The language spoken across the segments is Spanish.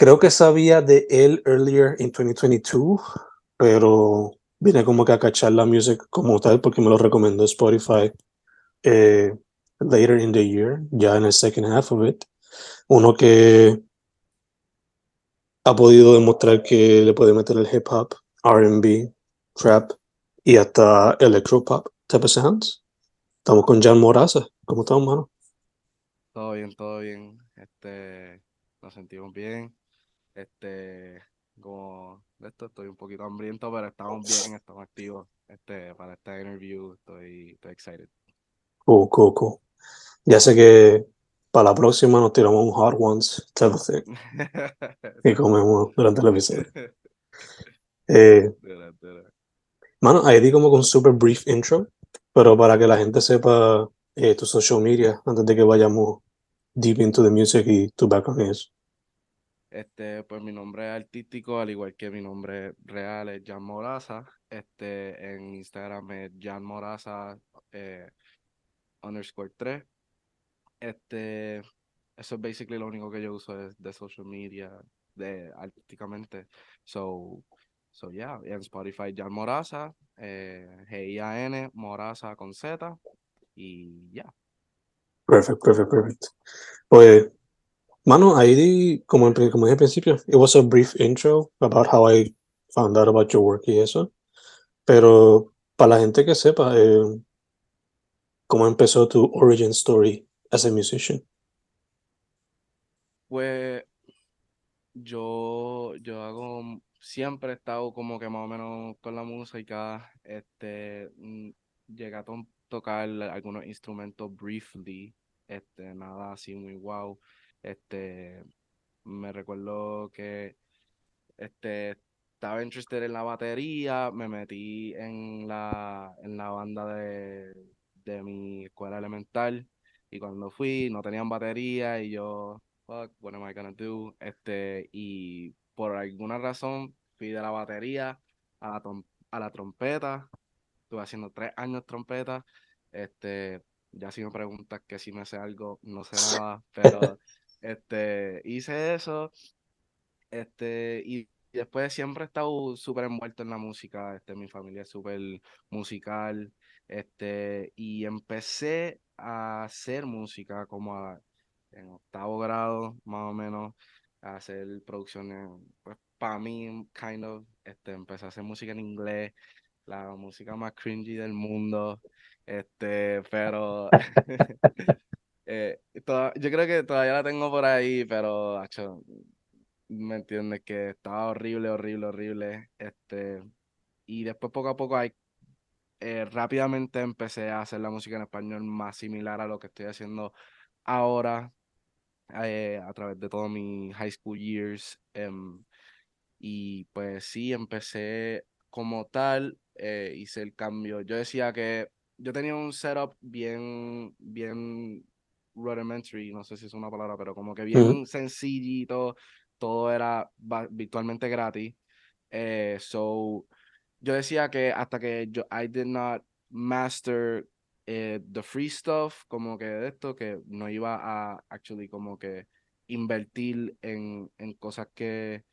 creo que sabía de él earlier in 2022, pero vine como que a cachar la music como tal porque me lo recomendó Spotify eh, later in the year, ya en el second half of it. Uno que ha podido demostrar que le puede meter el hip hop, RB, trap y hasta electropop type of sounds. Estamos con Jan Moraza. ¿Cómo estamos, mano? Todo bien, todo bien. Este, nos sentimos bien. Este, como de esto estoy un poquito hambriento, pero estamos bien, estamos activos. Este, para esta interview estoy, estoy excited. Cool, cool, cool. Ya sé que para la próxima nos tiramos un Hot Ones type of thing y comemos durante el episodio. Eh, mano, ahí di como con super brief intro, pero para que la gente sepa eh, tu social media antes de que vayamos deep into the music y tu background y eso. Este, pues mi nombre artístico, al igual que mi nombre real, es Jan Moraza. Este, en Instagram es Jan Moraza eh, underscore 3. Este, eso es basically lo único que yo uso de, de social media, de artísticamente. So, so yeah, en Spotify Jan Moraza, eh, G-I-A-N, Moraza con Z, y ya. Perfect, perfect, perfect. Pues, mano, ahí como, en como dije al principio, it was a brief intro about how I found out about your work y eso. Pero para la gente que sepa, eh, cómo empezó tu origin story as a musician. Pues yo, yo hago, siempre he estado como que más o menos con la música, este, mm, llegué a to- tocar algunos instrumentos briefly, este, nada así muy wow, este, me recuerdo que, este, estaba interested en la batería, me metí en la, en la banda de, de mi escuela elemental, y cuando fui no tenían batería, y yo fuck, what am I gonna do? Este, y por alguna razón fui de la batería a la, a la trompeta. Estuve haciendo tres años trompeta. Este, ya si me preguntas que si me sé algo, no sé nada, pero este, hice eso. Este, y después siempre he estado súper envuelto en la música. Este, mi familia es súper musical. Este, y empecé a hacer música como a- en octavo grado, más o menos, a hacer producciones, pues para mí, kind of, este, empecé a hacer música en inglés, la música más cringy del mundo, este, pero eh, yo creo que todavía la tengo por ahí, pero, acho, me entiendes que estaba horrible, horrible, horrible, este, y después poco a poco hay eh, rápidamente empecé a hacer la música en español más similar a lo que estoy haciendo ahora eh, a través de todos mis high school years. em, y pues sí, empecé como tal, hice el cambio. Yo decía que yo tenía un setup bien, bien rudimentary, no sé si es una palabra, pero como que bien sencillito, todo era virtualmente gratis. Eh, so, yo decía que hasta que yo, I did not master eh, the free stuff, como que de esto, que no iba a actually como que invertir en, en cosas que,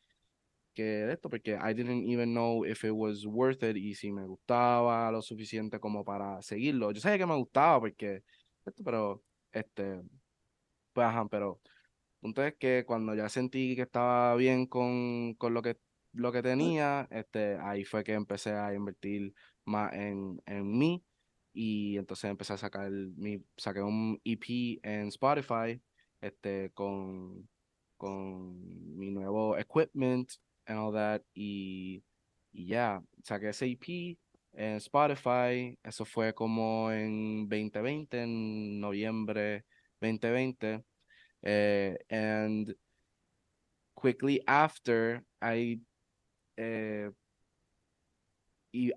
que de esto, porque I didn't even know if it was worth it y si me gustaba lo suficiente como para seguirlo. Yo sabía que me gustaba porque, esto, pero, este, pues, pero, punto es que cuando ya sentí que estaba bien con, con lo que lo que tenía, este, ahí fue que empecé a invertir más en, en mí y entonces empecé a sacar mi, saqué un EP en Spotify, este, con, con mi nuevo equipment and all that, y, y ya, saqué ese EP en Spotify, eso fue como en 2020, en noviembre 2020, eh, and quickly after, I uh,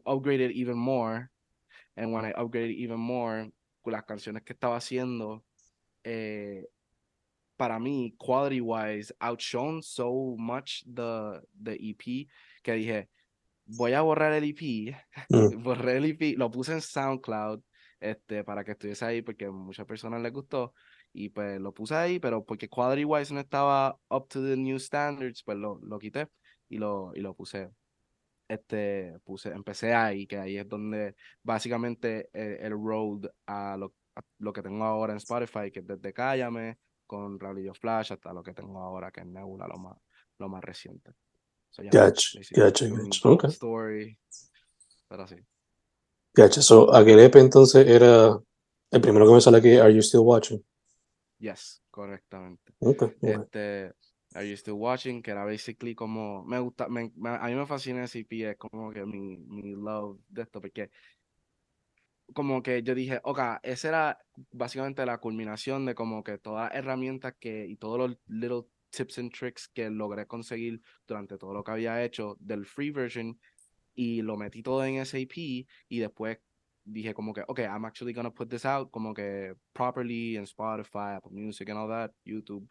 upgraded even more And when I upgraded even more, las canciones que estaba haciendo, eh, para mí, quality wise, outshone so much the, the EP que dije, voy a borrar el EP, mm. borré el EP, lo puse en SoundCloud este, para que estuviese ahí porque a muchas personas les gustó y pues lo puse ahí, pero porque quality wise no estaba up to the new standards, pues lo, lo quité y lo, y lo puse este, puse, empecé ahí, que ahí es donde básicamente eh, el, road a lo, lo, que tengo ahora en Spotify, que es desde Cállame, con Radio Flash, hasta lo que tengo ahora, que es Nebula, lo más, lo más reciente. So, gotcha, gotcha, gotcha. Story, pero sí. Gotcha, so Aguilepe entonces era el primero que me sale aquí, Are You Still Watching? Yes, correctamente. Okay, este, Are You Still Watching, que era basically como, me gusta, me, a mí me fascina ese EP, es como que mi, mi love de esto, porque como que yo dije, ok, esa era básicamente la culminación de como que todas las herramientas que, y todos los little tips and tricks que logré conseguir durante todo lo que había hecho del free version, y lo metí todo en EP, y después dije como que, ok, I'm actually gonna put this out como que properly en Spotify, Apple Music and all that, YouTube,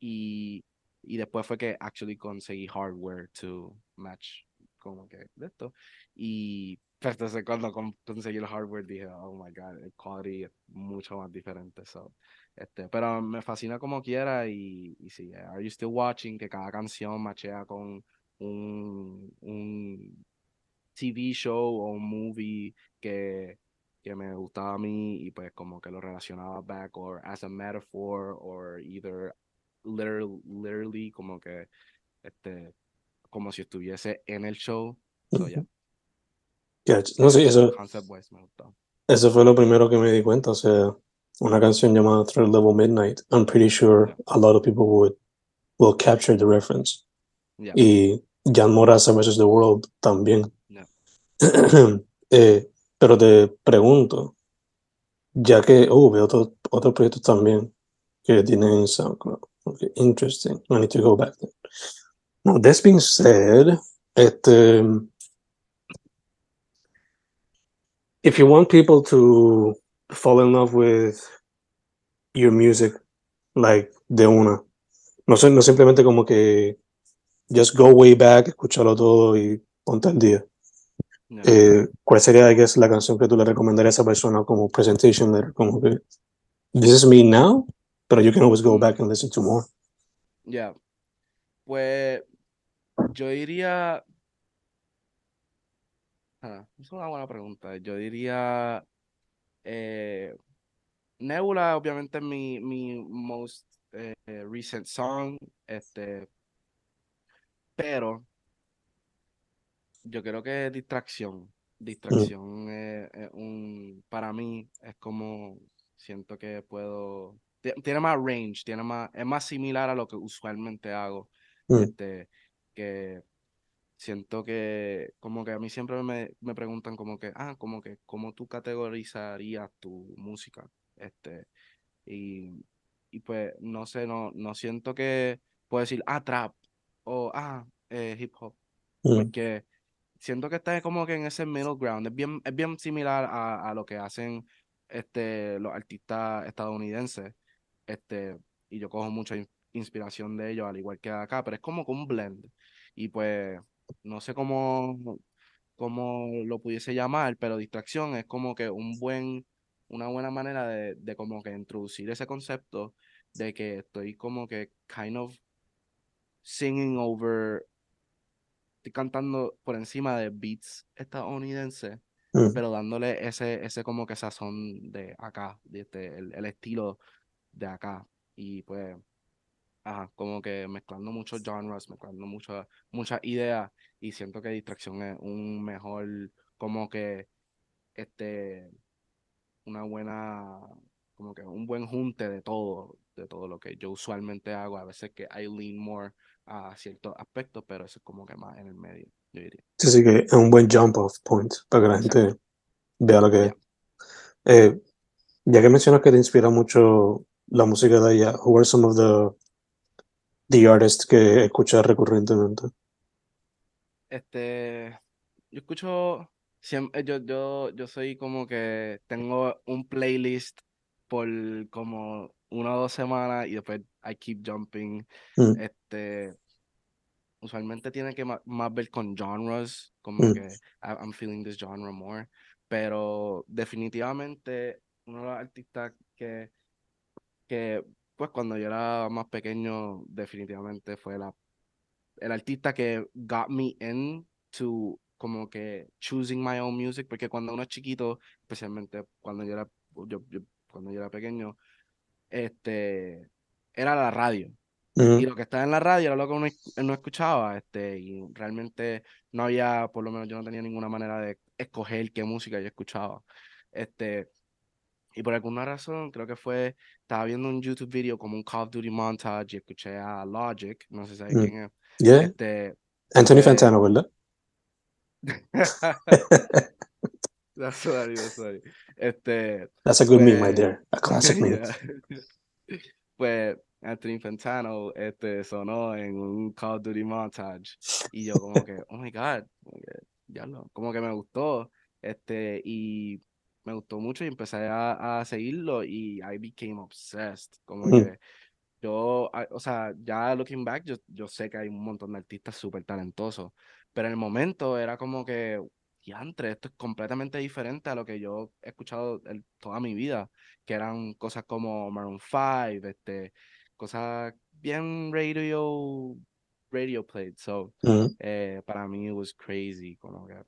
y y después fue que actually conseguí hardware to match como que esto. Y entonces cuando conseguí el hardware dije, oh my god, el quality es mucho más diferente. So, este, pero me fascina como quiera y, y sí, Are You Still Watching? Que cada canción machea con un, un TV show o un movie que, que me gustaba a mí y pues como que lo relacionaba back or as a metaphor or either literally, literally como que este como si estuviese en el show. So, yeah. No sé, eso, eso fue lo primero que me di cuenta. O sea, una canción llamada Third Level Midnight. I'm pretty sure a lot of people would will capture the reference. Y Jan Morasa vs. The World también. eh, pero te pregunto, ya que oh, veo otros otro proyectos también que tienen SoundCloud. Okay, interesting. I need to go back there. Now, this being said, este, if you want people to fall in love with your music, like de una, no, no simplemente como que just go way back, escúchalo todo y ponte al día. Eh, ¿Cuál sería, I guess, la canción que tú le recomendarías a esa persona como presentation letter? Como que, this is me now, pero you can always go back and listen to more. Ya. Pues yo diría. Ah, es una buena pregunta. Yo diría. Eh, Nebula, obviamente, es mi, mi most eh, recent song. Este. Pero. Yo creo que distracción. Distracción es un. Para mí, es como. Siento que puedo tiene más range, tiene más, es más similar a lo que usualmente hago. Mm. Este, que siento que, como que a mí siempre me, me, preguntan como que, ah, como que, ¿cómo tú categorizarías tu música? Este, y, y pues, no sé, no, no siento que puedo decir, ah, trap, o ah, eh, hip hop, mm. porque siento que está como que en ese middle ground, es bien, es bien similar a, a lo que hacen este, los artistas estadounidenses este, y yo cojo mucha inspiración de ellos, al igual que acá, pero es como que un blend. Y pues, no sé cómo, cómo lo pudiese llamar, pero distracción es como que un buen, una buena manera de, de como que introducir ese concepto de que estoy como que kind of singing over, estoy cantando por encima de beats estadounidenses, Mm. pero dándole ese, ese como que sazón de acá, de este, el, el estilo de acá. Y pues, ajá, como que mezclando muchos genres, mezclando muchas muchas ideas, y siento que Distracción es un mejor, como que, este, una buena, como que un buen junte de todo, de todo lo que yo usualmente hago. A veces que I lean more a ciertos aspectos, pero eso es como que más en el medio, yo diría. Sí, sí, que es un buen jump off point para que la gente vea lo que es. Eh, ya que mencionas que te inspira mucho la música de ella, who are some of the, the artists que escuchas recurrentemente? Este, yo escucho, siempre, yo, yo, yo soy como que tengo un playlist por como una o dos semanas y después I keep jumping. Mm, Este, usualmente tiene que más, ver con genres, como mm, que I'm feeling this genre more, pero definitivamente uno de los artistas que, que pues cuando yo era más pequeño definitivamente fue la, el artista que got me into como que choosing my own music, porque cuando uno es chiquito, especialmente cuando yo era, yo, yo- cuando yo era pequeño, este, era la radio. Y lo que estaba en la radio era lo que uno no escuchaba, este, y realmente no había, por lo menos yo no tenía ninguna manera de escoger qué música yo escuchaba. Este, y por alguna razón, creo que fue, estaba viendo un YouTube video como un Call of Duty montage y escuché a Logic, no sé si sabes mm. quién es. Yeah, Este, Anthony pues, Fantano, ¿verdad? That's funny, that's funny. Este, That's a good meme right pues, there. A classic meme. yeah. Pues Anthony Fantano este, sonó en un Call of Duty montage y yo como que, oh my God, que, diablo, como que me gustó este, y me gustó mucho y empecé a, a seguirlo y I became obsessed, como Mm, que yo, o sea, ya looking back, yo, yo sé que hay un montón de artistas súper talentosos, pero en el momento era como que, diantre, esto es completamente diferente a lo que yo he escuchado el- toda mi vida, que eran cosas como Maroon 5, este, cosas bien radio, radio played, so, mm, eh, para mí it was crazy, como que,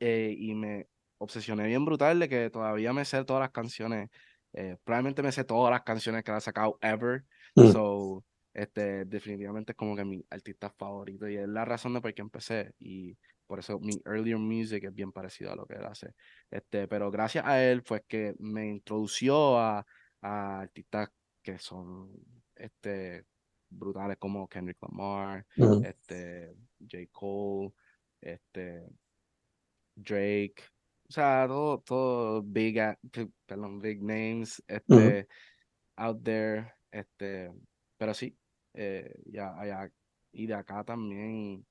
eh, y me obsesioné bien brutal de que todavía me sé todas las canciones, eh, probablemente me sé todas las canciones que ha sacado ever, mm. So, este, definitivamente es como que mi artista favorito y es la razón de por qué empecé y por eso mi earlier music es bien parecido a lo que él hace. Este, pero gracias a él fue que me introdució a, a artistas que son este, brutales como Kendrick Lamar, Mm, este, J. Cole, este, Drake, o sea, todo, todo big, perdón, big names, este, out there, este, pero sí, eh, ya, allá, y de acá también,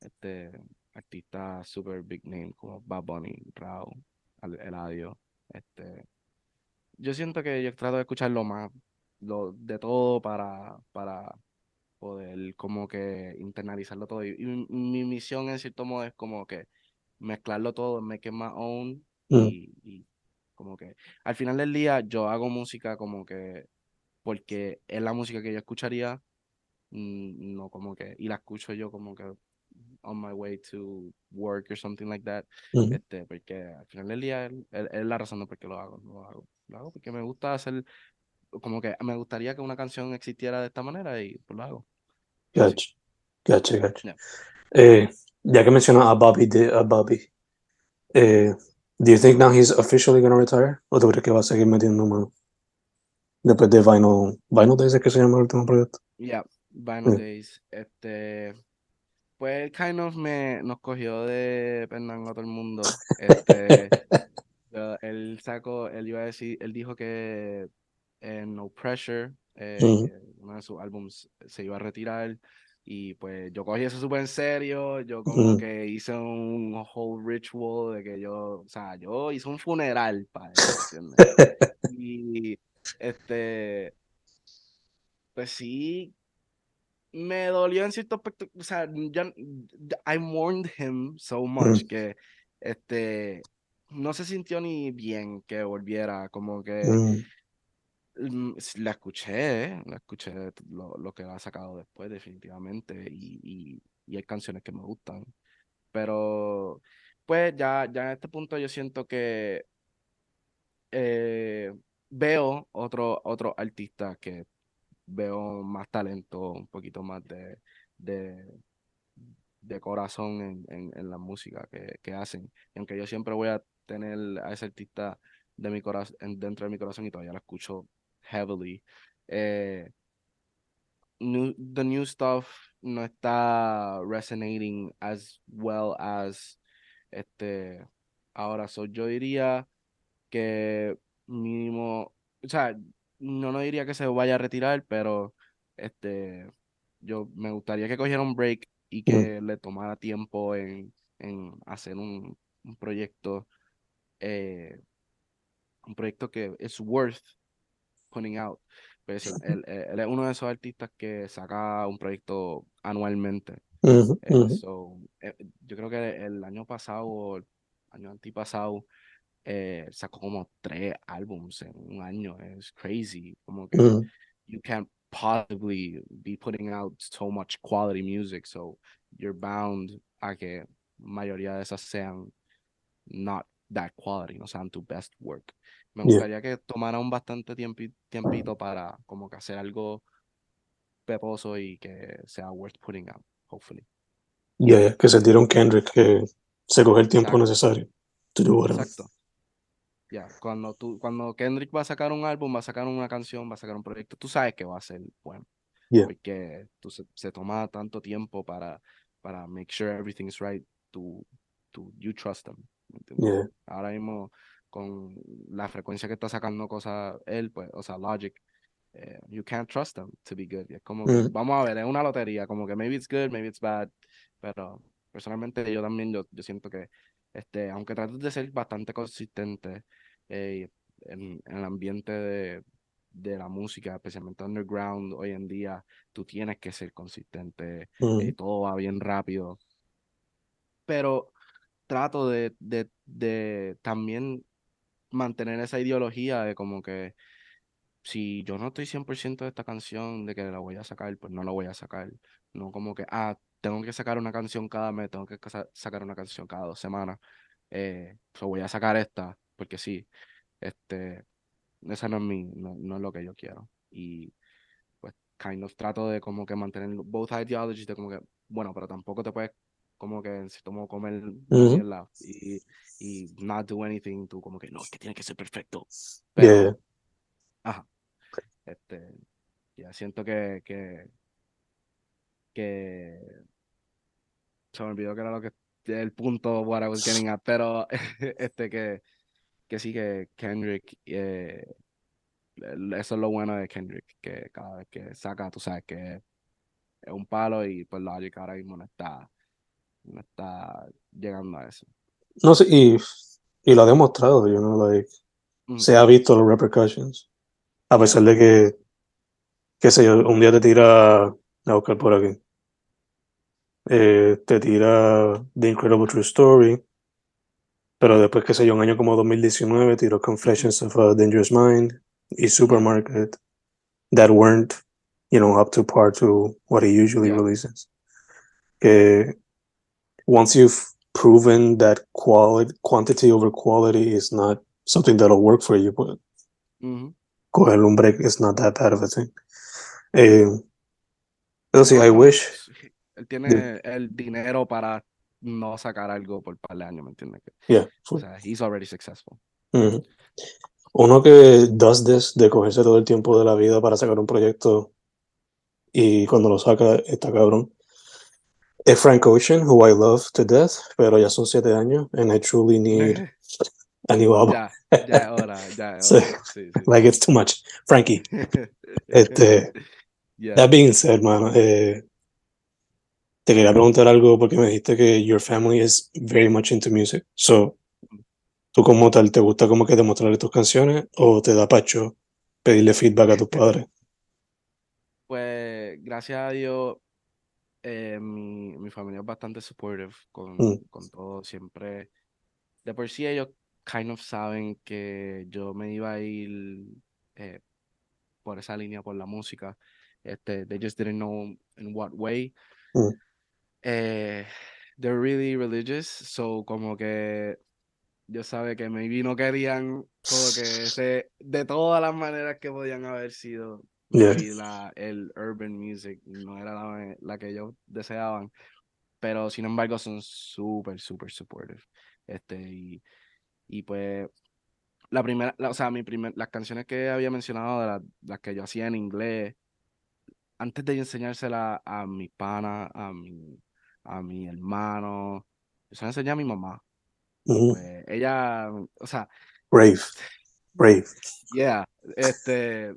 este, artistas super big name como Bad Bunny, Rao, Al- Eladio, este, yo siento que yo trato de escuchar lo más, lo, de todo para, para poder como que internalizarlo todo, y, y mi, mi misión en cierto modo es como que mezclarlo todo, make it my own, mm, y, y como que al final del día yo hago música como que porque es la música que yo escucharía, mm, no como que, y la escucho yo como que on my way to work or something like that, mm. este, porque al final del día es, es- la razón de por qué lo hago, lo hago, lo hago porque me gusta hacer, como que me gustaría que una canción existiera de esta manera y pues lo hago. Gotcha, gotcha, gotcha. yeah. Eh, ya que mencionas a Bobby, de, a Bobby, eh, do you think now he's officially gonna retire? ¿O tú crees que va a seguir metiendo más? Después de Vinyl, Vinyl Days es que se llama el último proyecto. Yeah, Vinyl Eh, Days, este, pues él kind of me, nos cogió de pendango a todo el mundo, este, él sacó, él iba a decir, él dijo que en No Pressure, eh, mm, que uno de sus álbums se iba a retirar. Y pues yo cogí eso súper en serio. Yo como que hice un whole ritual de que yo, o sea, yo hice un funeral para. Y este, pues sí, me dolió en cierto aspecto, o sea, ya, I mourned him so much que este no se sintió ni bien que volviera, como que Mm, la escuché, la escuché lo, lo que ha sacado después definitivamente y, y, hay canciones que me gustan, pero pues ya, ya en este punto yo siento que eh, veo otro, otro artista que veo más talento, un poquito más de, de, corazón en, en, la música que, que hacen. Aunque yo siempre voy a tener a ese artista de mi corazón, dentro de mi corazón y todavía lo escucho heavily, eh, new, the new stuff no está resonating as well as este ahora. So yo diría que mínimo, o sea, no, no diría que se vaya a retirar, pero este, yo me gustaría que cogiera un break y que le tomara tiempo en, en hacer un, un proyecto, eh, un proyecto que es worth putting out. Pues él, él- él es uno de esos artistas que saca un proyecto anualmente. Eh, ujú, so, eh, yo creo que el año pasado o el año antipasado eh, sacó como tres álbums en un año. Es crazy. Como que ujú. you can't possibly be putting out so much quality music. So you're bound a que mayoría de esas sean not that quality, no sean tu best work. Me Yeah. gustaría que tomara un bastante tiempi- tiempito para como que hacer algo peposo y que sea worth putting out, hopefully. Yeah, yeah, que se un Kendrick que se coge el tiempo Exacto. necesario to do. Exacto. Ya, cuando tú, cuando Kendrick va a sacar un álbum, va a sacar una canción, va a sacar un proyecto, tú sabes que va a ser bueno. Yeah. Porque tú se, se toma tanto tiempo para, para make sure everything's right, tú, tú, you trust them. Yeah. Ahora mismo, con la frecuencia que está sacando cosas él, pues, o sea, Logic, eh, you can't trust them to be good. Y es como que, vamos a ver, es una lotería, como que maybe it's good, maybe it's bad, pero personalmente yo también, yo, yo siento que, este, aunque trates de ser bastante consistente eh, en, en el ambiente de, de la música, especialmente underground hoy en día, tú tienes que ser consistente, eh, todo va bien rápido, pero trato de, de, de también mantener esa ideología de como que si yo no estoy 100% de esta canción, de que la voy a sacar, pues no la voy a sacar. No como que, ah, tengo que sacar una canción cada mes, tengo que sacar una canción cada dos semanas. Eh, so voy a sacar esta, porque sí, este, esa no es mi, no, no es lo que yo quiero. Y pues kind of trato de como que mantener both ideologies de como que, bueno, pero tampoco te puedes como que cierto modo comer mierda y, y not do anything, tú como que no, es que tiene que ser perfecto. Pero, Yeah. Ajá. Este, ya siento que, que, que se me olvidó que era lo que el punto what I was getting at, pero este que, que sí que Kendrick, eh, eso es lo bueno de Kendrick, que cada vez que saca, tú sabes que es un palo y pues Logic ahora mismo no está, no está llegando a eso. No sé, y, y lo ha demostrado, you know, like, Mm, se ha visto los repercussions. A pesar de que, qué sé yo, un día te tira, a buscar por aquí, eh, te tira The Incredible True Story, pero después, qué sé yo, un año como 2019, tiró Confessions of a Dangerous Mind y Supermarket, that weren't, you know, up to par to what he usually Yeah. releases. Que once you've proven that quality, quantity over quality is not something that'll work for you, but ujú. coger un break is not that bad of a thing. Eh, No, I no, wish. Él tiene el dinero para no sacar algo por par de años, ¿me entiendes? Yeah. O sea, he's already successful. Ujú. Uno que does this de cogerse todo el tiempo de la vida para sacar un proyecto y cuando lo saca está cabrón. Es Frank Ocean, who I love to death, pero ya son siete años and I truly need a new album. ya, ya es hora, ya es Sí. hora. Sí, sí. Like it's too much. Frankie, este, Yeah. that being said, mano, eh, te quería preguntar algo porque me dijiste que your family is very much into music. So, ¿tú como tal te gusta como que demostrarle tus canciones o te da pacho pedirle feedback a tus padres? Pues gracias a Dios, eh, mi, mi familia es bastante supportive con, Mm. con todo. Siempre, de por sí ellos kind of saben que yo me iba a ir eh, por esa línea, por la música. Este, they just didn't know in what way. Mm. Eh, they're really religious, so como que yo sabe que maybe no querían como que ese, de todas las maneras que podían haber sido, Yeah. maybe la, el urban music no era la, la que ellos deseaban, pero sin embargo son súper, súper supportive. Este, y, y pues la primera, la- o sea, mi primer, las canciones que había mencionado, de la- las que yo hacía en inglés, antes de enseñárselas a mi pana, a mi, a mi hermano, yo se las enseñé a mi mamá. Pues ella, o sea, Brave. Brave. yeah, este,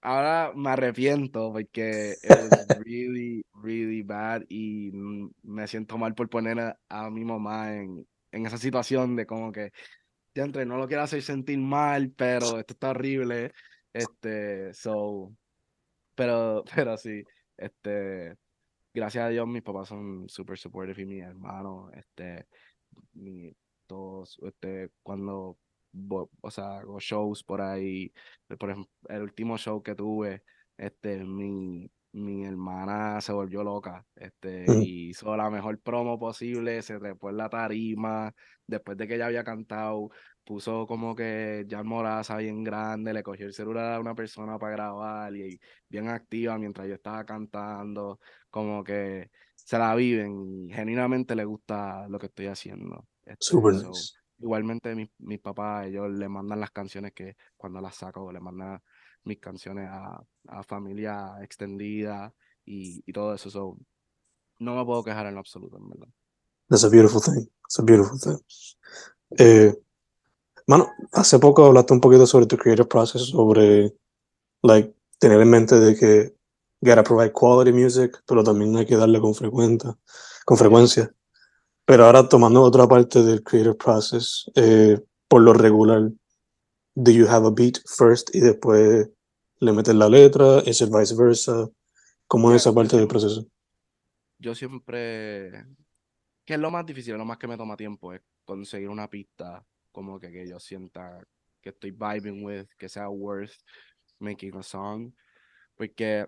ahora me arrepiento porque it was really, really bad y me siento mal por poner a, mi mamá en, en esa situación de como que, entre, no lo quiero hacer sentir mal, pero esto está horrible, este, so, pero, pero sí, este, gracias a Dios mis papás son super supportive y mi hermano, este, mi, todos, este, cuando, o sea, hago shows por ahí, por ejemplo, el último show que tuve, este, mi, mi hermana se volvió loca, este, Mm. y hizo la mejor promo posible, se trepó en la tarima, después de que ella había cantado, puso como que Jan Moraza bien grande, le cogió el celular a una persona para grabar y bien activa mientras yo estaba cantando, como que se la viven y genuinamente le gusta lo que estoy haciendo. Este, Super so, nice. Igualmente mis, mis papás, ellos le mandan las canciones que cuando las saco, le mandan mis canciones a, a familia extendida y, y todo eso. So, no me puedo quejar en lo absoluto, en verdad. That's a beautiful thing. It's a beautiful thing. Eh, mano, hace poco hablaste un poquito sobre tu creative process, sobre like tener en mente de que gotta provide quality music, pero también hay que darle con frecuencia, con frecuencia. Pero ahora tomando otra parte del creative process, eh, por lo regular, do you have a beat first y después le metes la letra? ¿Es el viceversa? ¿Cómo es esa parte del proceso? Yo siempre, que es lo más difícil, lo más que me toma tiempo, es conseguir una pista como que, que yo sienta que estoy vibing with, que sea worth making a song, porque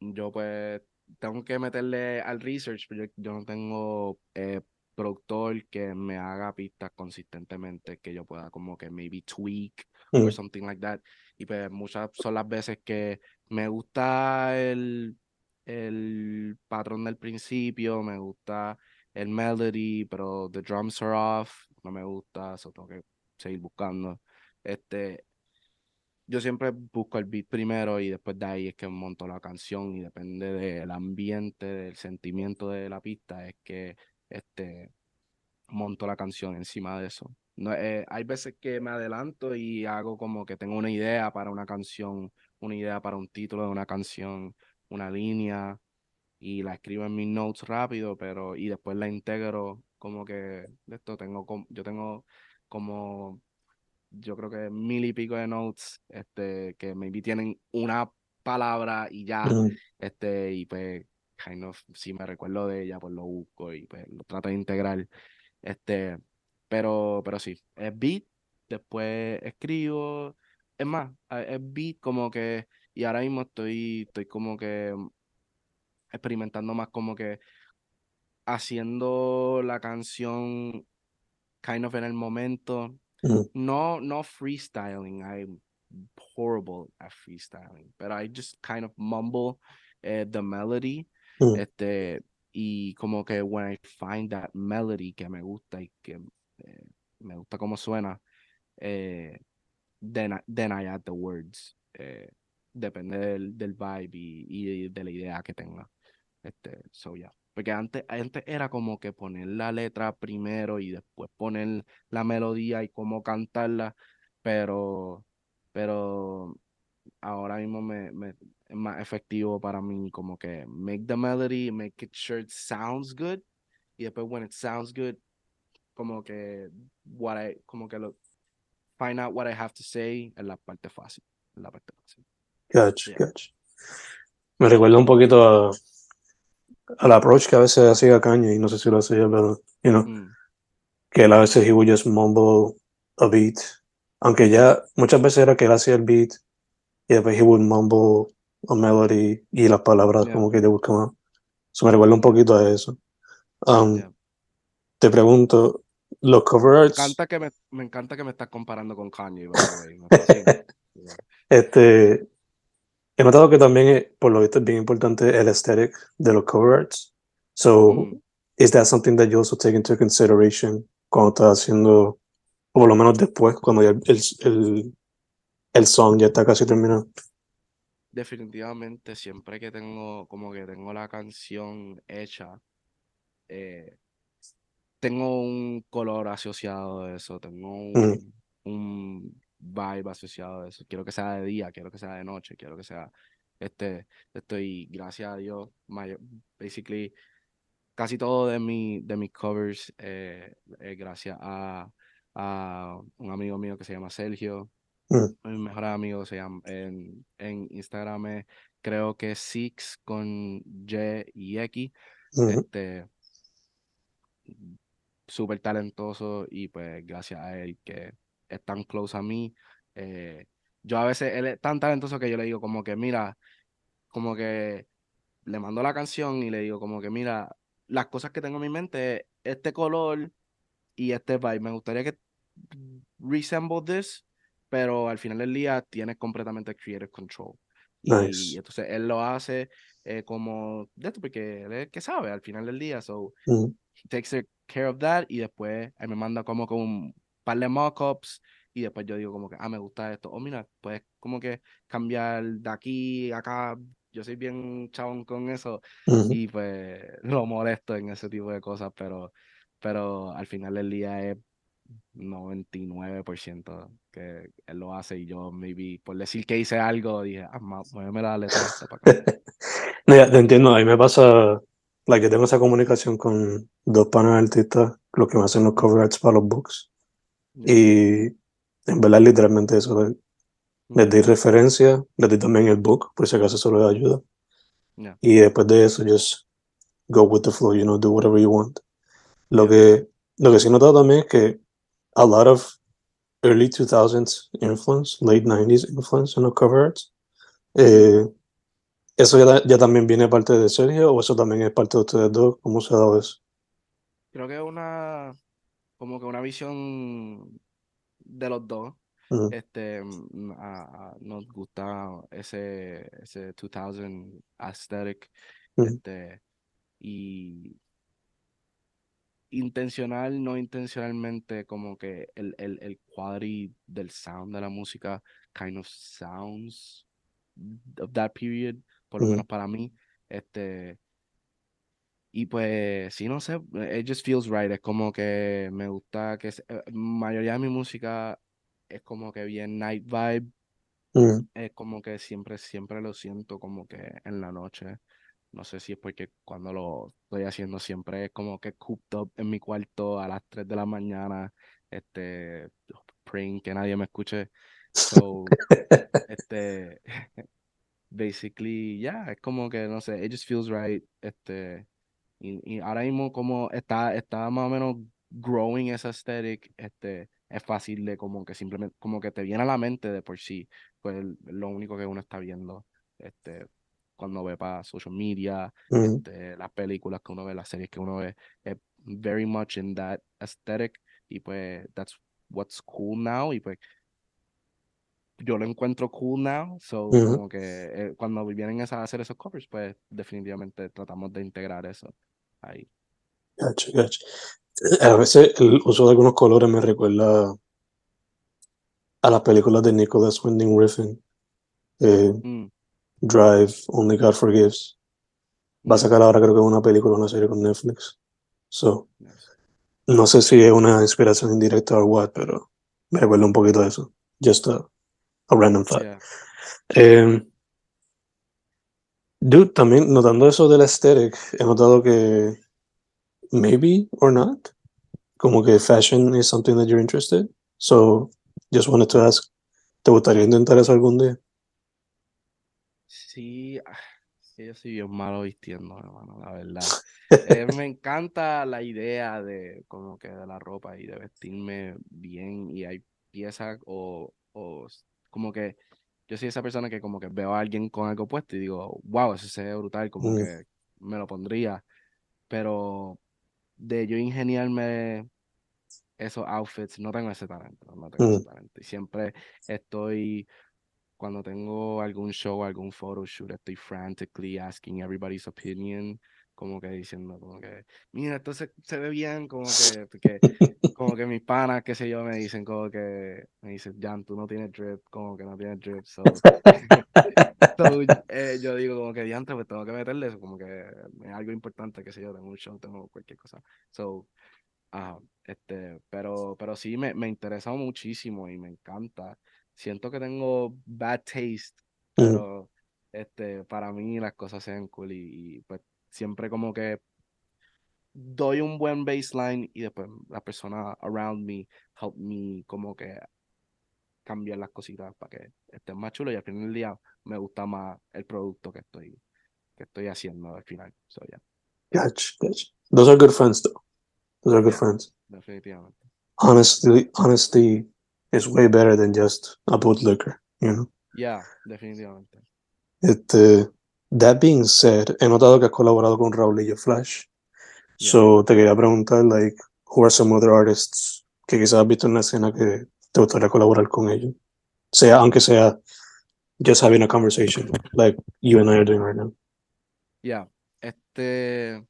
yo pues tengo que meterle al research, pero yo, yo no tengo eh, productor que me haga pistas consistentemente, que yo pueda como que maybe tweak Mm. or something like that. Y pues muchas son las veces que me gusta el, el patrón del principio, me gusta el melody, pero the drums are off, no me gusta, eso tengo que seguir buscando. Este, yo siempre busco el beat primero y después de ahí es que monto la canción y depende del ambiente, del sentimiento de la pista, es que este, monto la canción encima de eso. No, eh, hay veces que me adelanto y hago como que tengo una idea para una canción, una idea para un título de una canción, una línea y la escribo en mis notes rápido, pero y después la integro como que esto tengo yo tengo como yo creo que mil y pico de notes este que maybe tienen una palabra y ya Mm. este y pues kind of si me recuerdo de ella pues lo busco y pues lo trato de integrar este pero pero sí es beat después escribo es más es beat como que y ahora mismo estoy estoy como que experimentando más como que haciendo la canción kind of en el momento Mm. no no freestyling I'm horrible at freestyling but I just kind of mumble eh, the melody Mm. este y como que when I find that melody que me gusta y que eh, me gusta cómo suena eh, then, I, then I add the words eh, depende del, del vibe y, y de la idea que tenga este so yeah porque antes, antes era como que poner la letra primero y después poner la melodía y cómo cantarla pero pero ahora mismo me, me- es más efectivo para mí como que make the melody, make it sure it sounds good y después when it sounds good como que what I, como que lo find out what I have to say es la parte fácil, la parte fácil. Gotcha, Yeah. gotcha. Me recuerda un poquito a al approach que a veces hacía Kanye, y no sé si lo hacía, pero, you know, Mm, que él a veces he would just mumble a beat, aunque ya muchas veces era que él hacía el beat y después he would mumble a melody y las palabras Yeah. como que te buscan más. Eso me recuerda un poquito a eso. Um, yeah. Te pregunto, los cover Me arts, encanta que me, me encanta que me estás comparando con Kanye, by the way. Me este, he notado que también, eh, por lo visto, es bien importante el aesthetic de los cover arts. So, Mm. is that something that you also take into consideration cuando estás haciendo, o por lo menos después, cuando ya el, el, el, song ya está casi terminado? Definitivamente, siempre que tengo, como que tengo la canción hecha, eh, tengo un color asociado a eso, tengo un, un vibe asociado a eso. Quiero que sea de día, quiero que sea de noche, quiero que sea, este, estoy, gracias a Dios, basically, casi todo de mi, de mis covers, eh, es gracias a, a un amigo mío que se llama Sergio, Mm, mi mejor amigo se llama en, en Instagram es, creo que Six con Y y X, mm, este súper talentoso y pues gracias a él que es tan close a mí. eh, yo a veces, él es tan talentoso que yo le digo como que mira, como que le mando la canción y le digo como que mira, las cosas que tengo en mi mente, este color y este vibe, me gustaría que resemble this, pero al final del día tienes completamente creative control. Y Nice. entonces él lo hace eh, como de esto, porque él es el que sabe al final del día. So mm, he takes care of that y después él me manda como con un par de mockups y después yo digo como que, ah, me gusta esto. O mira, puedes como que cambiar de aquí a acá. Yo soy bien chabón con eso mm. y pues lo molesto en ese tipo de cosas, pero, pero al final del día es 99% que él lo hace y yo, maybe, por decir que hice algo, dije, ah, muéveme la letra para acá. No, ya, te entiendo, a mí me pasa, like, que tengo esa comunicación con dos panas artistas, los que me hacen los cover arts para los books. Y en verdad literalmente eso, de- les Mm, di referencia, les di también el book, por si acaso eso les ayuda, yeah. y después de eso, just go with the flow, you know, do whatever you want. Lo que, lo que sí he notado también es que a lot of early 2000s influence, late 90s influence en los cover arts, eh, ¿eso ya, ya también viene parte de Sergio o eso también es parte de ustedes dos? ¿Cómo se ha dado eso? Creo que es una, como que una visión de los dos. Este, mm, a- a- nos gusta ese, ese 2000 aesthetic, este, y intencional, no intencionalmente, como que el, el, el quality del sound de la música kind of sounds of that period, por lo menos para mí. Este, y pues, sí, no sé, it just feels right. Es como que me gusta que se- eh, mayoría de mi música es como que bien night vibe. Es como que siempre, siempre lo siento como que en la noche. No sé si es porque cuando lo estoy haciendo siempre es como que cooped up en mi cuarto a las 3 de la mañana, este, praying que nadie me escuche. So, este, basically, yeah, es como que, no sé, it just feels right, este, y, y ahora mismo como está, está más o menos growing esa aesthetic, este, es fácil de como que simplemente, como que te viene a la mente de por sí, pues lo único que uno está viendo, este, cuando ve para social media, este, las películas que uno ve, las series que uno ve, es very much in that aesthetic, y pues that's what's cool now, y pues yo lo encuentro cool now, so como que eh, cuando vienen a hacer esos covers, pues definitivamente tratamos de integrar eso ahí. Gotcha, gotcha. A veces el uso de algunos colores me recuerda a las películas de Nicholas Winding Refn, eh, Mm, Drive, Only God Forgives. Va a yeah, sacar ahora creo que una película, una serie con Netflix. So, no sé si es una inspiración indirecta o what, pero me recuerda un poquito a eso. Just a, a random thought. Yeah. Eh, dude, también notando eso del aesthetic, he notado que maybe or not, como que fashion is something that you're interested. So, just wanted to ask, ¿te gustaría intentar eso algún día? Sí, ah, que yo soy bien malo vistiendo, hermano, la verdad. Eh, me encanta la idea de como que de la ropa y de vestirme bien y hay piezas o, o como que yo soy esa persona que como que veo a alguien con algo puesto y digo, wow, eso se ve brutal, como Mm. que me lo pondría. Pero de yo ingeniarme esos outfits, no tengo ese talento, no tengo ese Mm. talento. Y siempre estoy, cuando tengo algún show, algún photoshoot, estoy frantically asking everybody's opinion, como que diciendo, como que, mira, esto se, se ve bien, como que, porque, como que mis panas, qué sé yo, me dicen, como que, me dicen, Jan, tú no tienes drip, como que no tienes drip, so, so, eh, yo digo, como que, diantre, pues tengo que meterle eso, como que es algo importante, qué sé yo, tengo un show, tengo cualquier cosa, so, ah, este, pero, pero sí me, me interesa muchísimo y me encanta. Siento que tengo bad taste, Mm. pero este, para mí las cosas sean cool y, y, pues siempre como que doy un buen baseline y después la persona around me help me como que cambiar las cositas para que estén más chulos y al final del día me gusta más el producto que estoy que estoy haciendo al final. So, yeah, Gotcha, gotcha. Those are good friends, though. Those are good Yeah. friends. definitivamente. Honestly, honesty is way better than just a bootlicker, you know? Yeah, definitivamente. Este, that being said, he notado que has colaborado con Raulillo Flash. Yeah. So, te quería preguntar, like, who are some other artists que quizás has visto en la escena que te gustaría colaborar con ellos? Sea, aunque sea just having a conversation, like you and I are doing right now. Ya, este,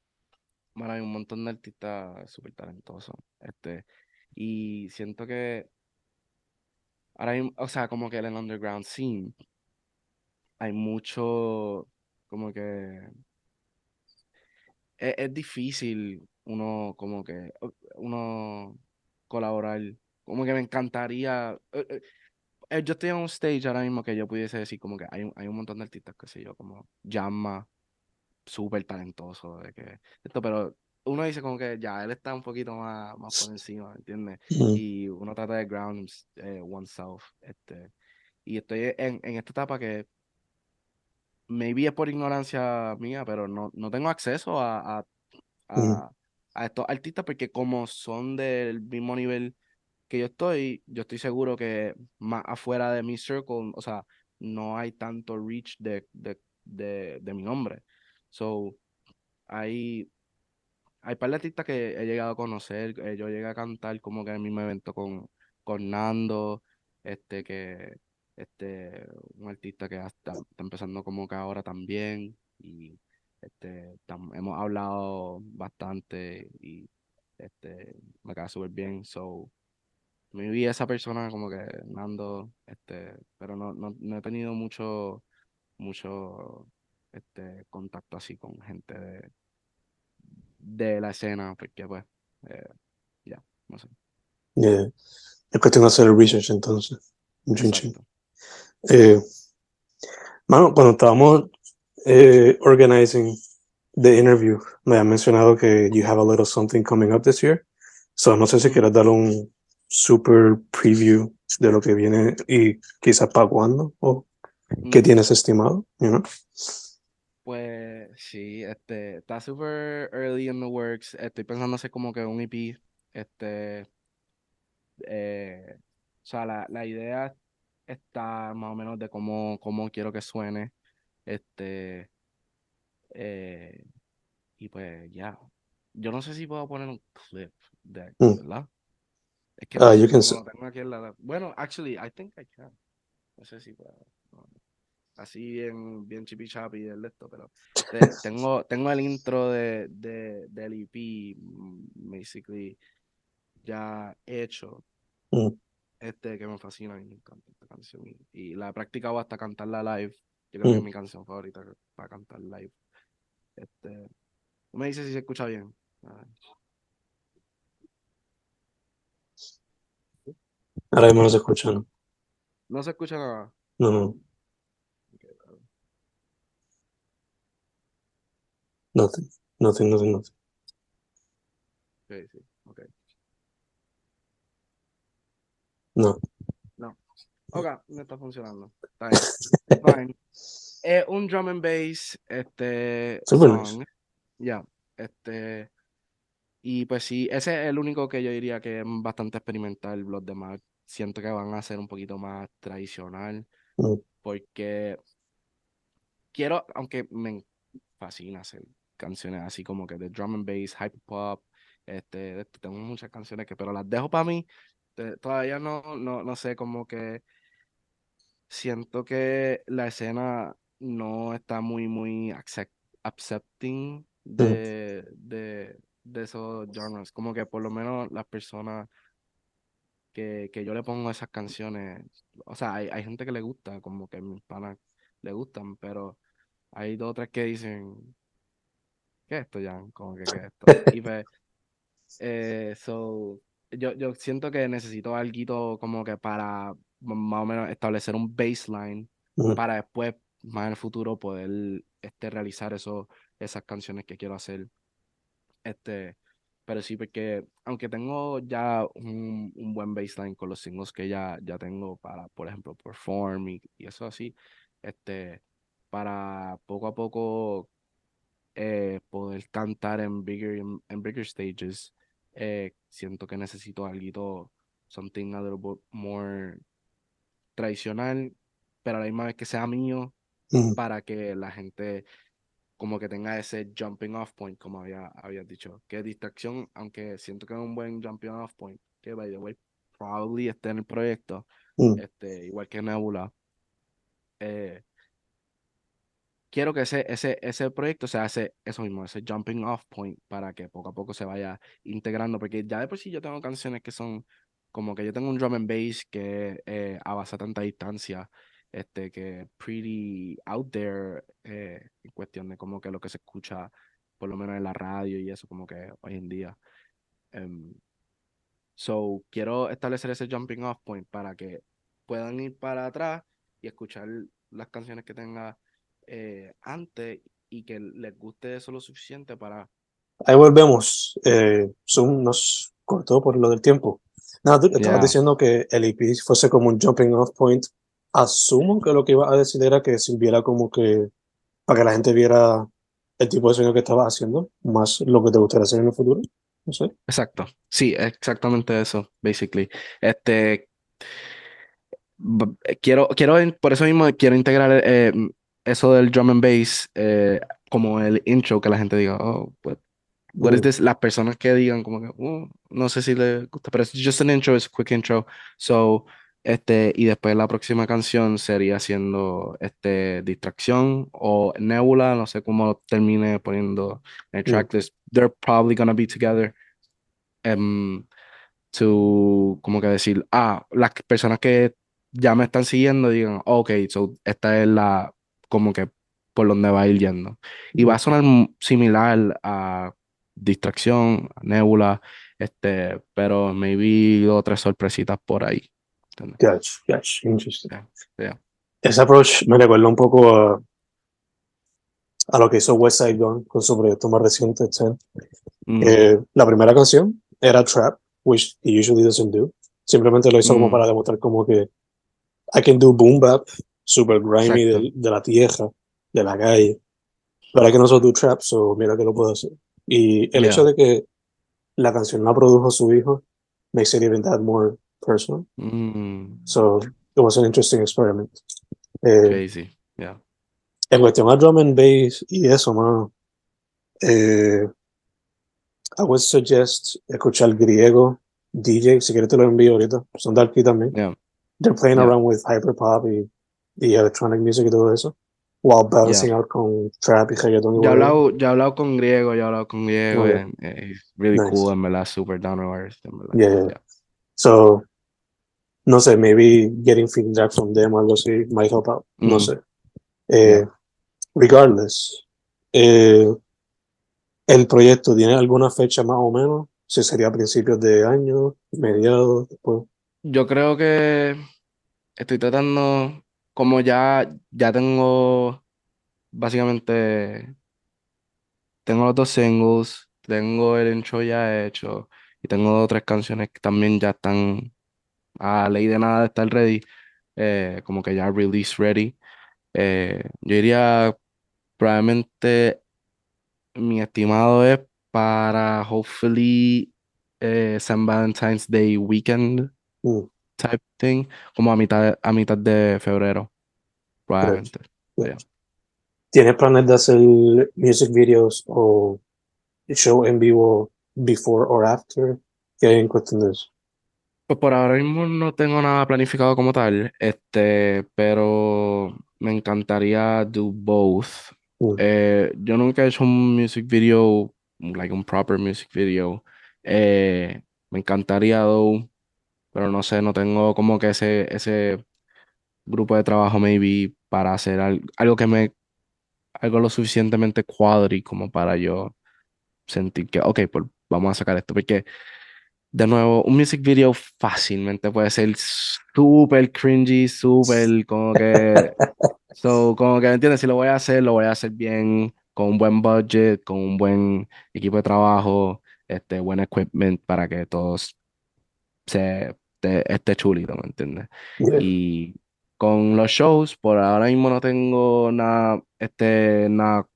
bueno, hay un montón de artistas súper talentosos, este, y siento que ahora hay, o sea, como que en el underground scene hay mucho, como que es, es difícil uno, como que, uno colaborar, como que me encantaría, eh, eh, eh, yo estoy en un stage ahora mismo que yo pudiese decir como que hay, un- hay un montón de artistas, qué sé yo, como Jamma, súper talentoso, de que esto, pero uno dice como que ya él está un poquito más, más por encima, ¿entiendes? Mm, Y uno trata de ground eh, oneself, este, y estoy en, en esta etapa que maybe es por ignorancia mía, pero no, no tengo acceso a, a, a, a estos artistas porque como son del mismo nivel que yo estoy, yo estoy seguro que más afuera de mi circle, o sea, no hay tanto reach de, de, de, de mi nombre. So, hay, hay par de artistas que he llegado a conocer, eh, yo llegué a cantar como que en el mismo evento con, con Nando, este que, este, un artista que hasta está empezando como que ahora también, y este, tam- hemos hablado bastante y este, me cae súper bien, so, me vi esa persona como que Nando, este, pero no, no, no he tenido mucho, mucho, este, contacto así con gente de, de la escena, porque pues, eh, ya, no sé. yeah. Es cuestión de hacer el research entonces. Exacto. Eh, mano, cuando estábamos eh, organizing the interview, me han mencionado que you have a little something coming up this year. So, no sé si quieres dar un super preview de lo que viene y quizás para cuándo o qué Mm, tienes estimado, you know? Pues sí, este, está super early in the works. Estoy pensando hacer como que un EP, este, eh, o sea, la, la idea está más o menos de cómo, cómo quiero que suene, este, eh, y pues ya. Yo no sé si puedo poner un clip de aquí, Mm. ¿verdad? Es que Ah, no you sé, can tengo aquí en la... Bueno, actually, I think I can. No sé si puedo. no. Así bien, bien chippy chappy del de esto, pero te- tengo, tengo el intro de, de, del EP, mm, basically, ya hecho. Mm. Este que me fascina y me encanta esta canción. Y, la he practicado hasta cantarla live. Yo creo que es Mm. mi canción favorita para cantar live. Este, me dices si se escucha bien. Ahora mismo no se escucha, ¿no? No se escucha nada. No, no, nothing, nothing, nothing, nothing. Sí, sí, ok. No. Ok, no está funcionando. Está bien. Fine. Es un drum and bass este Super nice. Ya, este y pues sí, ese es el único que yo diría que es bastante experimental. Los demás siento que van a ser un poquito más tradicional Mm. porque quiero, aunque me fascina hacer canciones así como que de drum and bass, hyper pop, este, tengo muchas canciones que, pero las dejo para mí. Todavía no, no, no sé, como que siento que la escena no está muy, muy accept- accepting de, de, de esos genres. Como que por lo menos las personas que, que yo le pongo esas canciones, o sea, hay, hay gente que le gusta, como que mis panas le gustan, pero hay dos o tres que dicen, ¿qué es esto, Jan? Como que, ¿qué es esto? Y pues, eh, so, yo, yo siento que necesito algo como que para más o menos establecer un baseline para después, más en el futuro, poder este, realizar eso, esas canciones que quiero hacer. Este, pero sí, porque aunque tengo ya un, un buen baseline con los singles que ya, ya tengo para, por ejemplo, perform y, y eso así, este, para poco a poco eh, poder cantar en bigger, en, en bigger stages, eh, siento que necesito algo, something a little bit more tradicional, pero a la misma vez que sea mío, para que la gente como que tenga ese jumping off point, como había, habías dicho. Que distracción, aunque siento que es un buen jumping off point, que by the way, probably esté en el proyecto, Mm. este, igual que Nebula. eh, quiero que ese, ese, ese proyecto sea ese, eso mismo, ese jumping off point para que poco a poco se vaya integrando, porque ya de por sí yo tengo canciones que son como que yo tengo un drum and bass que eh, avanza tanta distancia, este, que pretty out there eh, en cuestión de como que lo que se escucha por lo menos en la radio y eso como que hoy en día. Em, so, quiero establecer ese jumping off point para que puedan ir para atrás y escuchar las canciones que tenga eh, antes y que les guste eso lo suficiente para... Ahí volvemos. Eh, Zoom nos cortó por lo del tiempo. Nada, tú estabas Ya. diciendo que el EP fuese como un jumping off point. Asumo que lo que iba a decir era que sirviera como que para que la gente viera el tipo de sonido que estabas haciendo, más lo que te gustaría hacer en el futuro. No sé. Exacto, sí, exactamente eso, basically. Este, quiero, quiero, por eso mismo quiero integrar eh, eso del drum and bass eh, como el intro, que la gente diga, oh, what, what is this? Las personas que digan como que, "Oh, no sé si le gusta, pero es just an intro, es a quick intro. So, este, y después la próxima canción sería siendo este, Distracción o Nebula, no sé cómo termine poniendo en el Mm. tracklist. They're probably gonna be together. em, to como que decir, ah, las personas que ya me están siguiendo digan, ok, so esta es la, como que por donde va a ir yendo. Y va a sonar similar a Distracción, a Nebula, este, pero maybe otras sorpresitas por ahí. ¿entiendes? Gotcha, gotcha. Interesting. Yeah, yeah. Ese approach me recuerda un poco a, a lo que hizo West Side Gun con su proyecto más reciente, Ten. Mm, Eh, la primera canción era Trap, which he usually doesn't do. Simplemente lo hizo como Mm. para demostrar como que I can do boom bap, super grimy de, de la tierra, de la calle. Pero I can also do trap, so mira que lo puedo hacer. Y el Yeah. hecho de que la canción la produjo su hijo makes it even that more personal. mm, So it was an interesting experiment. Eh, crazy. Yeah. en cuestión a drum and bass y eso, mano, eh, I would suggest escuchar griego, DJ, si quieres te lo envío ahorita, son de aquí también. Yeah. They're playing Yeah. around with hyperpop y, y electronic music y todo eso, while balancing out con trap y reggaeton. y Yo he hablado, he hablado con griego, yo he hablado con griego, Okay. and, eh, he's really Nice. cool, en verdad, super down to earth, verdad. Yeah. Yeah. So, no sé, maybe getting feedback from them o algo así might help out. No Mm. sé. Eh, Regardless, eh, el proyecto tiene alguna fecha más o menos, si sería a principios de año, mediados, después. Yo creo que estoy tratando, como ya, ya tengo, básicamente, tengo los dos singles, tengo el intro ya hecho, y tengo tres canciones que también ya están a ley de nada de estar ready, eh, como que ya release ready. Eh, yo diría probablemente mi estimado es para hopefully eh, San Valentine's Day weekend Mm, type thing, como a mitad, a mitad de febrero, probablemente. yeah. ¿Tienes planes de hacer music videos o show en vivo before or after? ¿Qué hay en cuestión de eso? Pues por ahora mismo no tengo nada planificado como tal, este, pero me encantaría do both. Mm, Eh, yo nunca he hecho un music video, like un proper music video. Eh, me encantaría though, pero no sé, no tengo como que ese, ese grupo de trabajo maybe para hacer al- algo que me, algo lo suficientemente cuadri como para yo sentir que, ok, pues vamos a sacar esto, porque de nuevo, un music video fácilmente puede ser súper cringy, súper como que, so, como que, ¿entiendes? Si lo voy a hacer, lo voy a hacer bien, con un buen budget, con un buen equipo de trabajo, este, buen equipment para que todos se, te- esté chulito, ¿me entiendes? yeah. Y con los shows, por ahora mismo no tengo nada, este, nada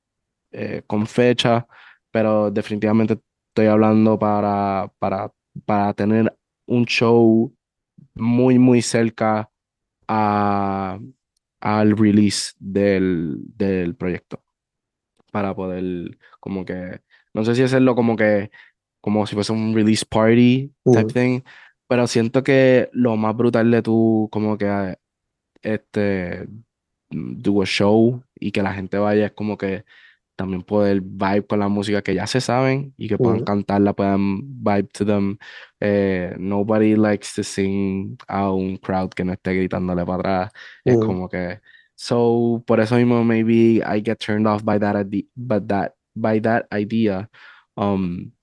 eh, con fecha, pero definitivamente estoy hablando para, para, para tener un show muy, muy cerca a, al release del, del proyecto. Para poder, como que, no sé si hacerlo como que, como si fuese un release party type Mm, thing, pero siento que lo más brutal de tú, como que, este, do a show y que la gente vaya es como que también poder vibe con la música que ya se saben y que puedan cantarla, puedan vibe to them. Eh, nobody likes to sing a un crowd que no esté gritándole para atrás. Es mm, como que, so, por eso mismo maybe I get turned off by that, but that, by that idea. Um,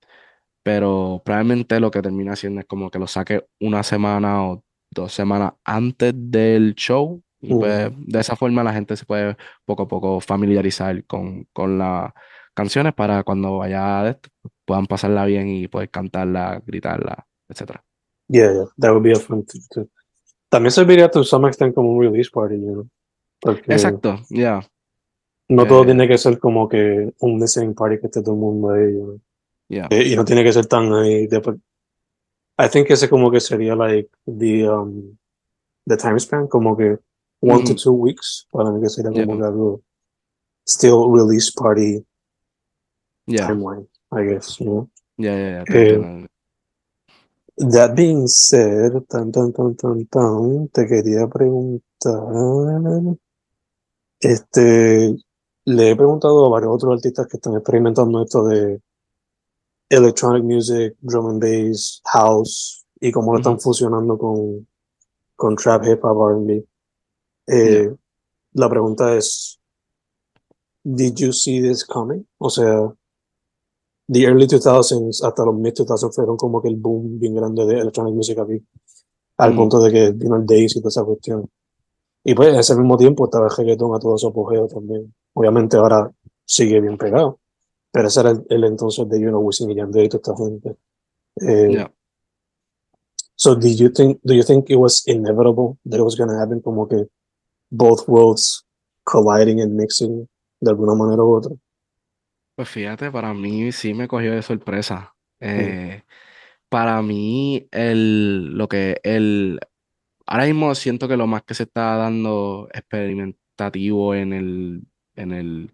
pero probablemente lo que termina haciendo es como que lo saque una semana o dos semanas antes del show y mm. pues de esa forma la gente se puede poco a poco familiarizar con, con las canciones para cuando vaya de esto, puedan pasarla bien y poder cantarla, gritarla, etcétera. Yeah, yeah, that would be a fun thing too. También serviría to some extent como un release party, you know, porque Exacto, ya, no todo eh, tiene que ser como que un listening party que esté todo el mundo ahí, you know. Ya, Eh, y no tiene que ser tan ahí. de- I think ese como que sería like the um the time span, como que one to Ujú, two weeks, para mí que sería como que algo still release party timeline, I guess, you know. ya, ya, te Eh, that being said, tan, tan, tan, tan, tan, te quería preguntar, este, le he preguntado a varios otros artistas que están experimentando esto de electronic music, drum and bass, house, y cómo lo están fusionando con, con trap, hip hop, R&B. Eh, la pregunta es, did you see this coming? O sea, the early 2000s hasta los mid 2000s fueron como que el boom bien grande de electronic music aquí, al ujú, punto de que vino el Days y toda esa cuestión. Y pues en ese mismo tiempo estaba el reggaetón a todo su apogeo también. Obviamente ahora sigue bien pegado, pero ese era el, el entonces de, you know, Wisin y Yandel y toda esta gente. Eh, ya. so did you think, do you think it was inevitable that it was going to happen como que both worlds colliding and mixing de alguna manera u otra? Pues fíjate, para mí sí me cogió de sorpresa. Mm, Eh, para mí, el, lo que el, ahora mismo siento que lo más que se está dando experimentativo en el, en el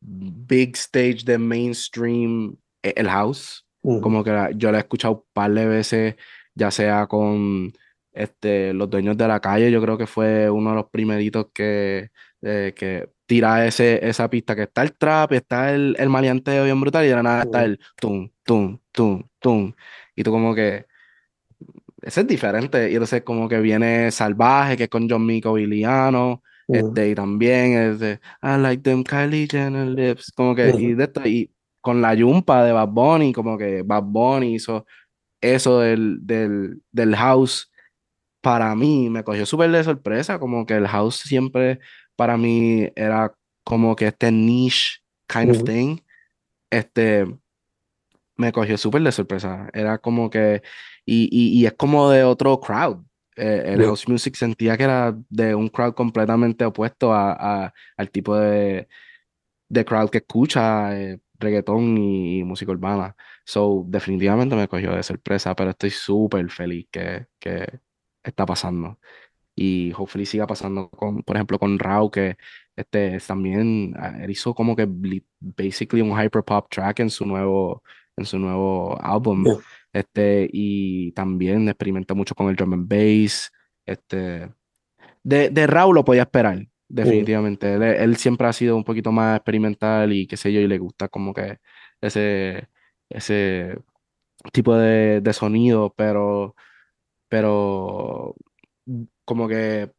big stage de mainstream, es el house. mm, Como que la- yo lo he escuchado un par de veces, ya sea con este, los dueños de la calle, yo creo que fue uno de los primeritos que, eh, que tira ese, esa pista, que está el trap, está el, el maleanteo bien brutal, y de la nada está mm, el tum, tum, tum, tum. Y tú como que, ese es diferente, y entonces como que viene Salvaje, que es con John Mico y Liano, este, y también es de, I like them Kylie Jenner lips, como que, y mm, de esto, y con la yumpa de Bad Bunny, como que Bad Bunny hizo eso del, del, del house, para mí me cogió súper de sorpresa, como que el house siempre para mí era como que este niche kind of mm, thing, este, me cogió súper de sorpresa, era como que, y, y, y es como de otro crowd, eh, el Yeah. house music sentía que era de un crowd completamente opuesto a, a- al tipo de, de crowd que escucha eh, reggaetón y, música urbana. So, definitivamente me cogió de sorpresa, pero estoy súper feliz que, que está pasando. Y hopefully siga pasando con, por ejemplo, con Rao, que este también ah, él hizo como que basically un hyperpop track en su nuevo, en su nuevo álbum. Yeah. Este, y también experimenta mucho con el drum and bass. Este, de, de Rao lo podía esperar, definitivamente. Él, él siempre ha sido un poquito más experimental y qué sé yo, y le gusta como que ese, ese tipo de, de sonido, pero, pero como que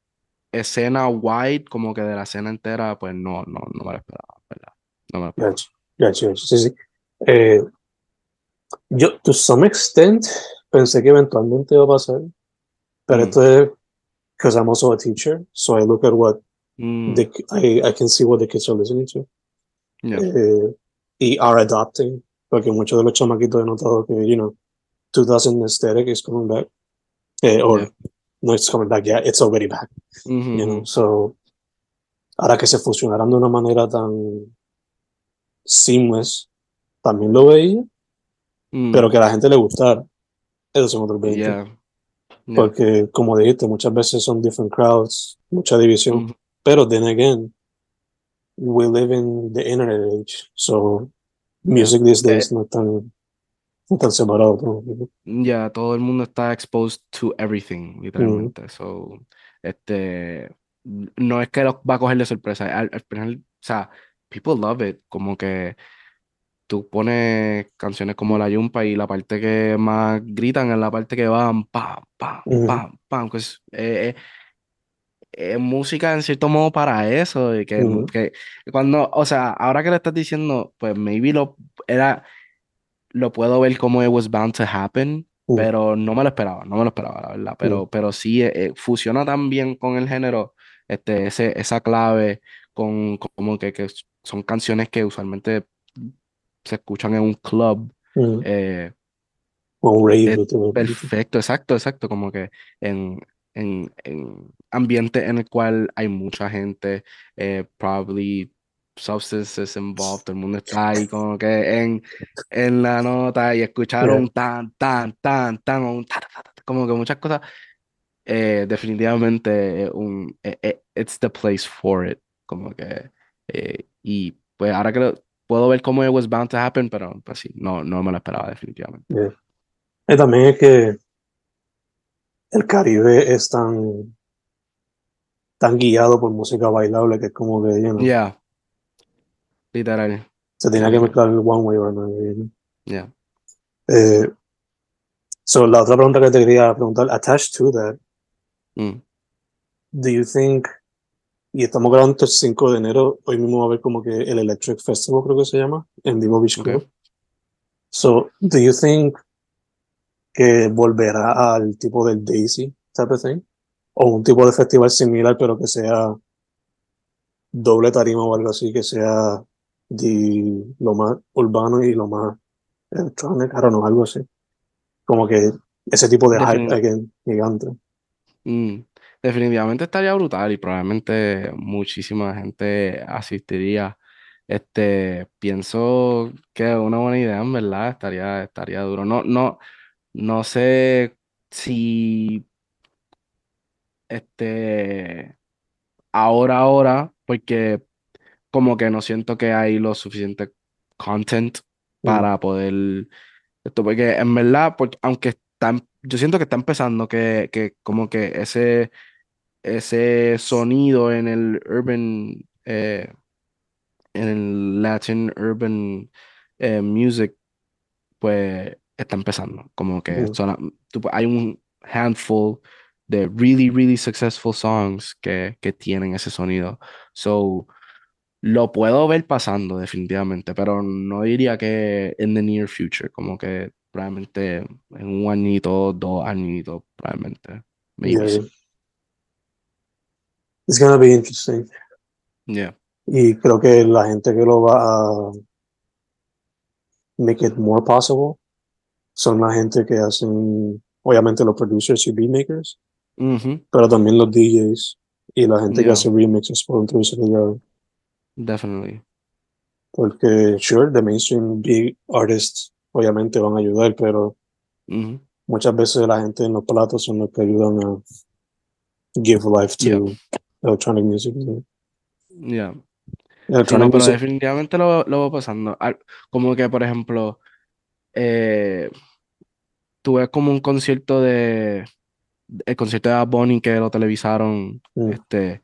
escena wide, como que de la escena entera, pues no, no, no me lo esperaba, ¿verdad? No me lo esperaba. Gotcha, gotcha. Sí, sí. Eh, yo, to some extent, pensé que eventualmente iba a pasar, pero Mm. esto es because I'm also a teacher, so I look at what Mm, the, I, I can see what the kids are listening to yeah. eh, y are adopting, porque muchos de los chamaquitos he notado que, you know, 2000 aesthetic is coming back, eh, or Yeah. no it's coming back yet, it's already back, Ujú, you know, ujú. so ahora que se fusionaran de una manera tan seamless, también lo veía, Mm, pero que a la gente le gustara, esos son otros 20. yeah. Yeah. Porque, como dijiste, muchas veces son different crowds, mucha división. Ujú. Pero, then again, we live in the internet age. So, music these days no tan, no tan separado. Ya, todo el mundo está exposed to everything, literalmente. So, este, no es que lo va a coger de sorpresa. Al, al final, o sea, people love it. Como que tú pones canciones como La Yumpa y la parte que más gritan es la parte que van pam, pam, pam, pam. Que es, eh, eh, música en cierto modo para eso. Y que, cuando, o sea, ahora que lo estás diciendo, pues maybe lo era, lo puedo ver como it was bound to happen, pero no me lo esperaba, no me lo esperaba, la verdad. Pero, pero sí, eh, eh, fusiona tan bien con el género, este, ese, esa clave, con como que, que son canciones que usualmente se escuchan en un club. Ujú. eh, O un rave. es últimamente. perfecto, exacto, exacto, como que en, en, en ambiente en el cual hay mucha gente, eh, probably substances involved, todo el mundo está ahí como que en, en la nota y escucharon tan, tan, tan, tan, o un ta, ta, ta, ta, como que muchas cosas, eh, definitivamente eh, un, eh, eh, it's the place for it, como que, eh, y pues ahora que lo- puedo ver cómo it was bound to happen, pero pues sí, no, no me lo esperaba definitivamente. Yeah. Y también es que el Caribe es tan, tan guiado por música bailable que es como que, you know, Yeah. Literal. se tenía que mezclar el one way or another. Yeah. Eh, so, la otra pregunta que te quería preguntar, attached to that, Mm. do you think, y estamos grabando el 5 de enero, hoy mismo va a haber como que el Electric Festival, creo que se llama, en Vivo Beach Club. Ok. So, do you think que volverá al tipo del Daisy type of thing? O un tipo de festival similar, pero que sea doble tarima o algo así, que sea de lo más urbano y lo más electronic, I don't know, algo así. Como que ese tipo de hype again, gigante. Mm. Definitivamente estaría brutal y probablemente muchísima gente asistiría. Este, pienso que es una buena idea, en verdad, estaría, estaría duro. No, no, no sé si este ahora, ahora, porque como que no siento que hay lo suficiente content para poder esto, porque en verdad, porque, aunque están, yo siento que está empezando que, que como que ese, ese sonido en el urban, eh, en el Latin urban eh, music, pues está empezando, como que tú- hay un handful de really, really successful songs que, que tienen ese sonido. So, lo puedo ver pasando definitivamente, pero no diría que en the near future, como que probablemente en un añito, dos añitos, probablemente. Yeah, yeah. It's gonna be interesting. Yeah. Y creo que la gente que lo va a make it more possible son la gente que hacen, obviamente los producers y beatmakers, Ujú, pero también los DJs y la gente que hace remixes por ya. Definitely. Porque, sure, the mainstream big artists obviamente van a ayudar, pero Ujú, muchas veces la gente en los platos son los que ayudan a give life to Yeah. Electronic music. ¿no? Yeah. Sí, Electronic no, pero music, definitivamente lo, lo voy pasando. Como que, por ejemplo, eh, tuve como un concierto de, el concierto de Bad Bunny que lo televisaron, Mm. este,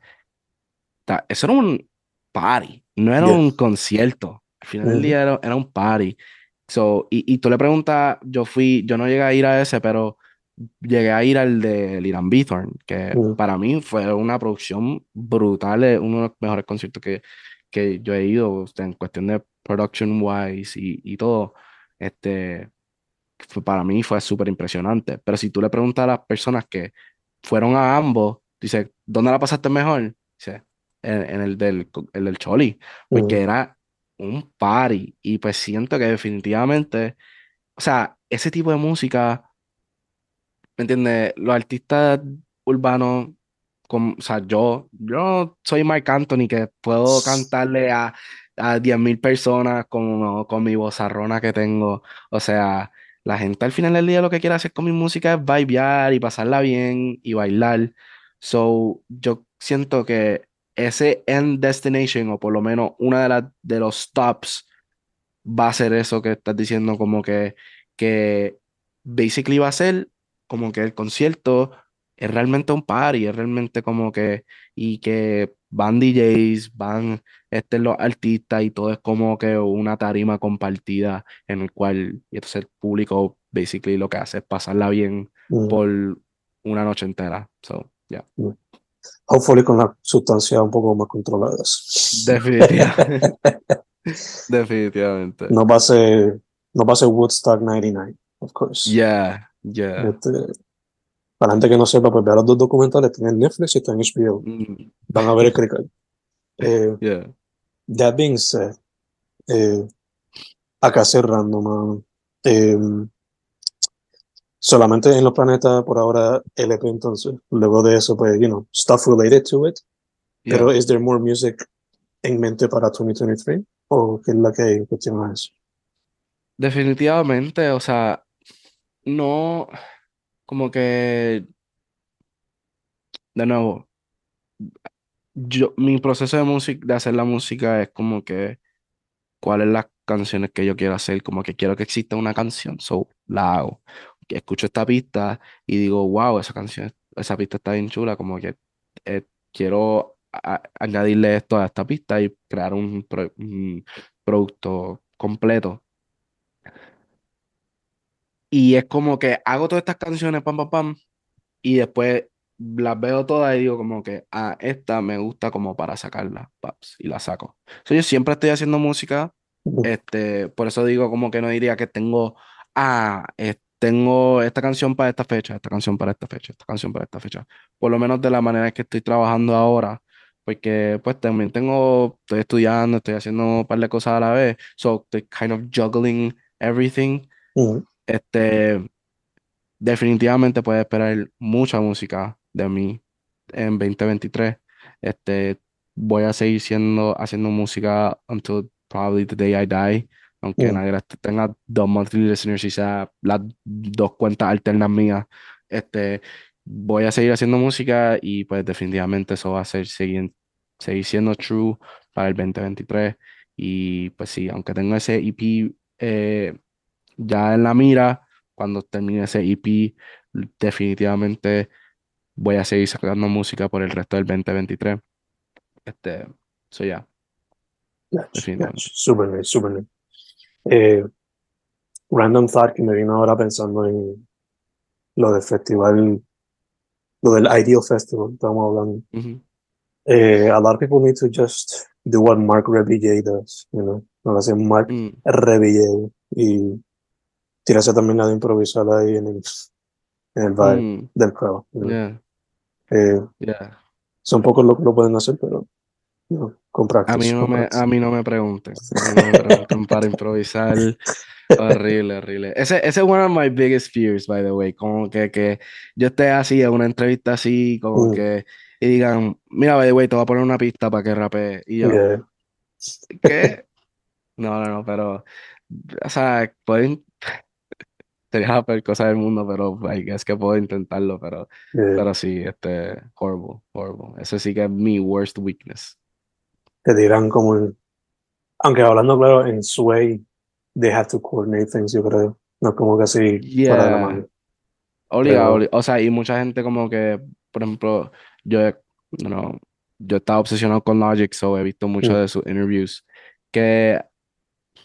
eso era un party, no era un concierto. Al final del día era, era un party. So, y, y tú le preguntas, yo fui, yo no llegué a ir a ese, pero llegué a ir al de Liran Bithorn, que Mm. para mí fue una producción brutal, uno de los mejores conciertos que, que yo he ido, en cuestión de production wise y, y todo, este, fue- para mí fue súper impresionante. Pero si tú le preguntas a las personas que fueron a ambos, dice, ¿dónde la pasaste mejor? Dice, en, en el del, el del Choli, porque Mm. era un party y pues siento que definitivamente, o sea, ese tipo de música ¿Me entiendes? Los artistas urbanos, como, o sea, yo, yo soy Marc Anthony, que puedo cantarle a, a 10.000 personas con, con mi vozarrona que tengo. O sea, la gente al final del día lo que quiere hacer con mi música es vibear y pasarla bien y bailar. So, yo siento que ese end destination, o por lo menos una de, las de los stops, va a ser eso que estás diciendo, como que, que basically va a ser como que el concierto es realmente un party, es realmente como que, y que van DJs, van este, los artistas y todo es como que una tarima compartida en el cual, y entonces el público basically lo que hace es pasarla bien Mm. por una noche entera. So, yeah. Hopefully con las sustancias un poco más controladas. Definitivamente. Definitivamente. No va a ser, no va a ser Woodstock 99, of course. Yeah, yeah. Este, para la gente que no sepa, pues vea los dos documentales, están en Netflix y están en HBO. Mm, Van a ver el cricket. Eh, yeah. that being said, eh, acá cerrando, mano. Eh, solamente en los planetas por ahora LP entonces. Luego de eso, pues, you know, stuff related to it. Yeah. Pero, ¿is there more music en mente para 2023? ¿O qué es la que hay en cuestión a eso? Definitivamente, o sea, no, como que, de nuevo, yo, mi proceso de música, de hacer la música es como que, cuáles las canciones que yo quiero hacer, como que quiero que exista una canción, so la hago. Escucho esta pista y digo, wow, esa canción, esa pista está bien chula, como que eh, quiero añadirle esto a esta pista y crear un producto completo. Y es como que hago todas estas canciones, pam, pam, pam, y después las veo todas y digo como que, ah, esta me gusta como para sacarla, paps, y la saco. So, yo siempre estoy haciendo música, este, por eso digo como que no diría que tengo, ah, eh, tengo esta canción para esta fecha, esta canción para esta fecha, esta canción para esta fecha. Por lo menos de la manera que estoy trabajando ahora, porque pues también tengo, estoy estudiando, estoy haciendo un par de cosas a la vez, so estoy kind of juggling everything. Ujú. Este, definitivamente puedes esperar mucha música de mí en 2023. Este, voy a seguir siendo, haciendo música until probably the day I die, aunque Mm. nadie tenga dos monthly listeners y sea las dos cuentas alternas mías. Este, voy a seguir haciendo música y pues definitivamente eso va a ser seguir, seguir siendo true para el 2023. Y pues sí, aunque tengo ese EP eh, ya en la mira, cuando termine ese EP, definitivamente voy a seguir sacando música por el resto del 2023. Este, so ya, Definitivamente. gotcha. Súper bien, súper bien. Eh, random thought que me vino ahora pensando en lo del festival, lo del Ideal Festival, estamos hablando. Eh, a lot of people need to just do what Mark Rebillet does, you know, no lo hace Mark mm, Rebillet y tirarse también la de improvisar ahí en el, en el vibe mm, del yeah, Eh, yeah, son pocos los que lo pueden hacer, pero con A practice. mí no con me, practice. a mí no me pregunten. A mí no me pregunten para improvisar. Horrible, horrible. Ese, ese es one of my biggest fears, by the way. Como que, que yo esté así en una entrevista así, como Mm. que, y digan, mira, by the way, te voy a poner una pista para que rapee. Y yo, Yeah, ¿qué? No, no, no, pero, o sea, pueden, sería la peor cosa del mundo, pero guess que puedo intentarlo, pero, yeah. pero sí, este, horrible, horrible. Eso sí que es mi worst weakness. Te dirán como en- aunque hablando claro, en Sway, they have to coordinate things, yo creo. No es como que así fuera de la Yeah. mano. Pero- o sea, y mucha gente como que, por ejemplo, yo, you know, yo estaba obsesionado con Logic, so he visto muchos Mm. de sus interviews que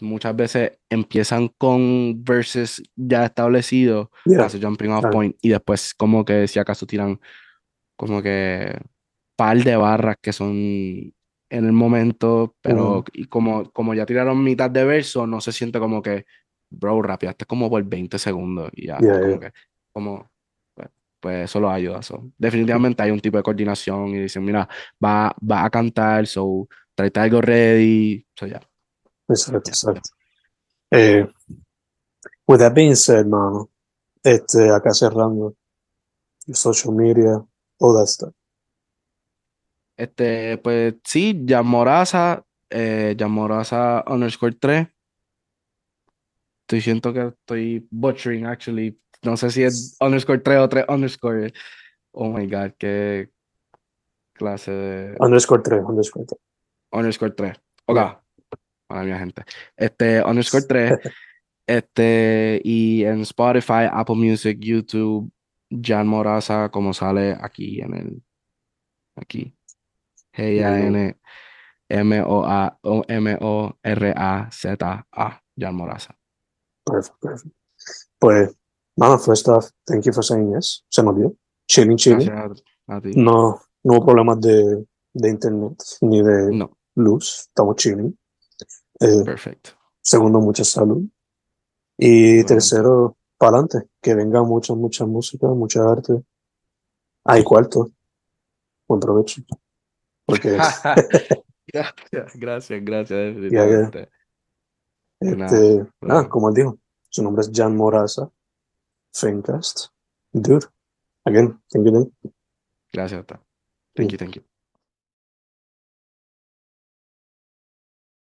muchas veces empiezan con verses ya establecidos, Yeah, hace jumping off claro. point, y después como que si acaso tiran como que par de barras que son en el momento, pero y como, como ya tiraron mitad de verso, no se siente como que, bro, rapeaste como por 20 segundos y ya, Yeah, como yeah. que, como, pues, pues eso lo ayuda. so. Definitivamente hay un tipo de coordinación y dicen, mira, va, va a cantar, so, tráete algo ready, so ya. Exacto, Yeah. exacto. Eh, with that being said, mano, este, acá cerrando, your social media, all that stuff. Este, pues sí, Jan Moraza, eh, Jan Moraza underscore 3. Estoy siento que estoy butchering, actually. No sé si es underscore 3 o 3 underscore. Oh my God, qué clase de Underscore 3, underscore 3. underscore 3. Ok, Yeah. Para mi gente. Este, underscore 3. Este, y en Spotify, Apple Music, YouTube, Jan Moraza, como sale aquí en el, aquí. G-A-N M-O-R-A-Z-A, Jan Moraza. Perfect, perfect. Pues, mano, first off, thank you for saying yes. Se nos dio. Chilling, chilling. Gracias a, a ti. No, no hubo problemas de, de internet ni de No, luz. Estamos chilling. Eh, perfecto. segundo, mucha salud. Y tercero, para adelante. Que venga mucha, mucha música, mucha arte. Hay cuarto. Buen provecho. Porque Gracias, gracias, gracias, definitivamente. este, Nada, nada, como él dijo, su nombre es Jan Moraza, Fencast. Dude, again, thank you. Gracias. Thank you, thank you.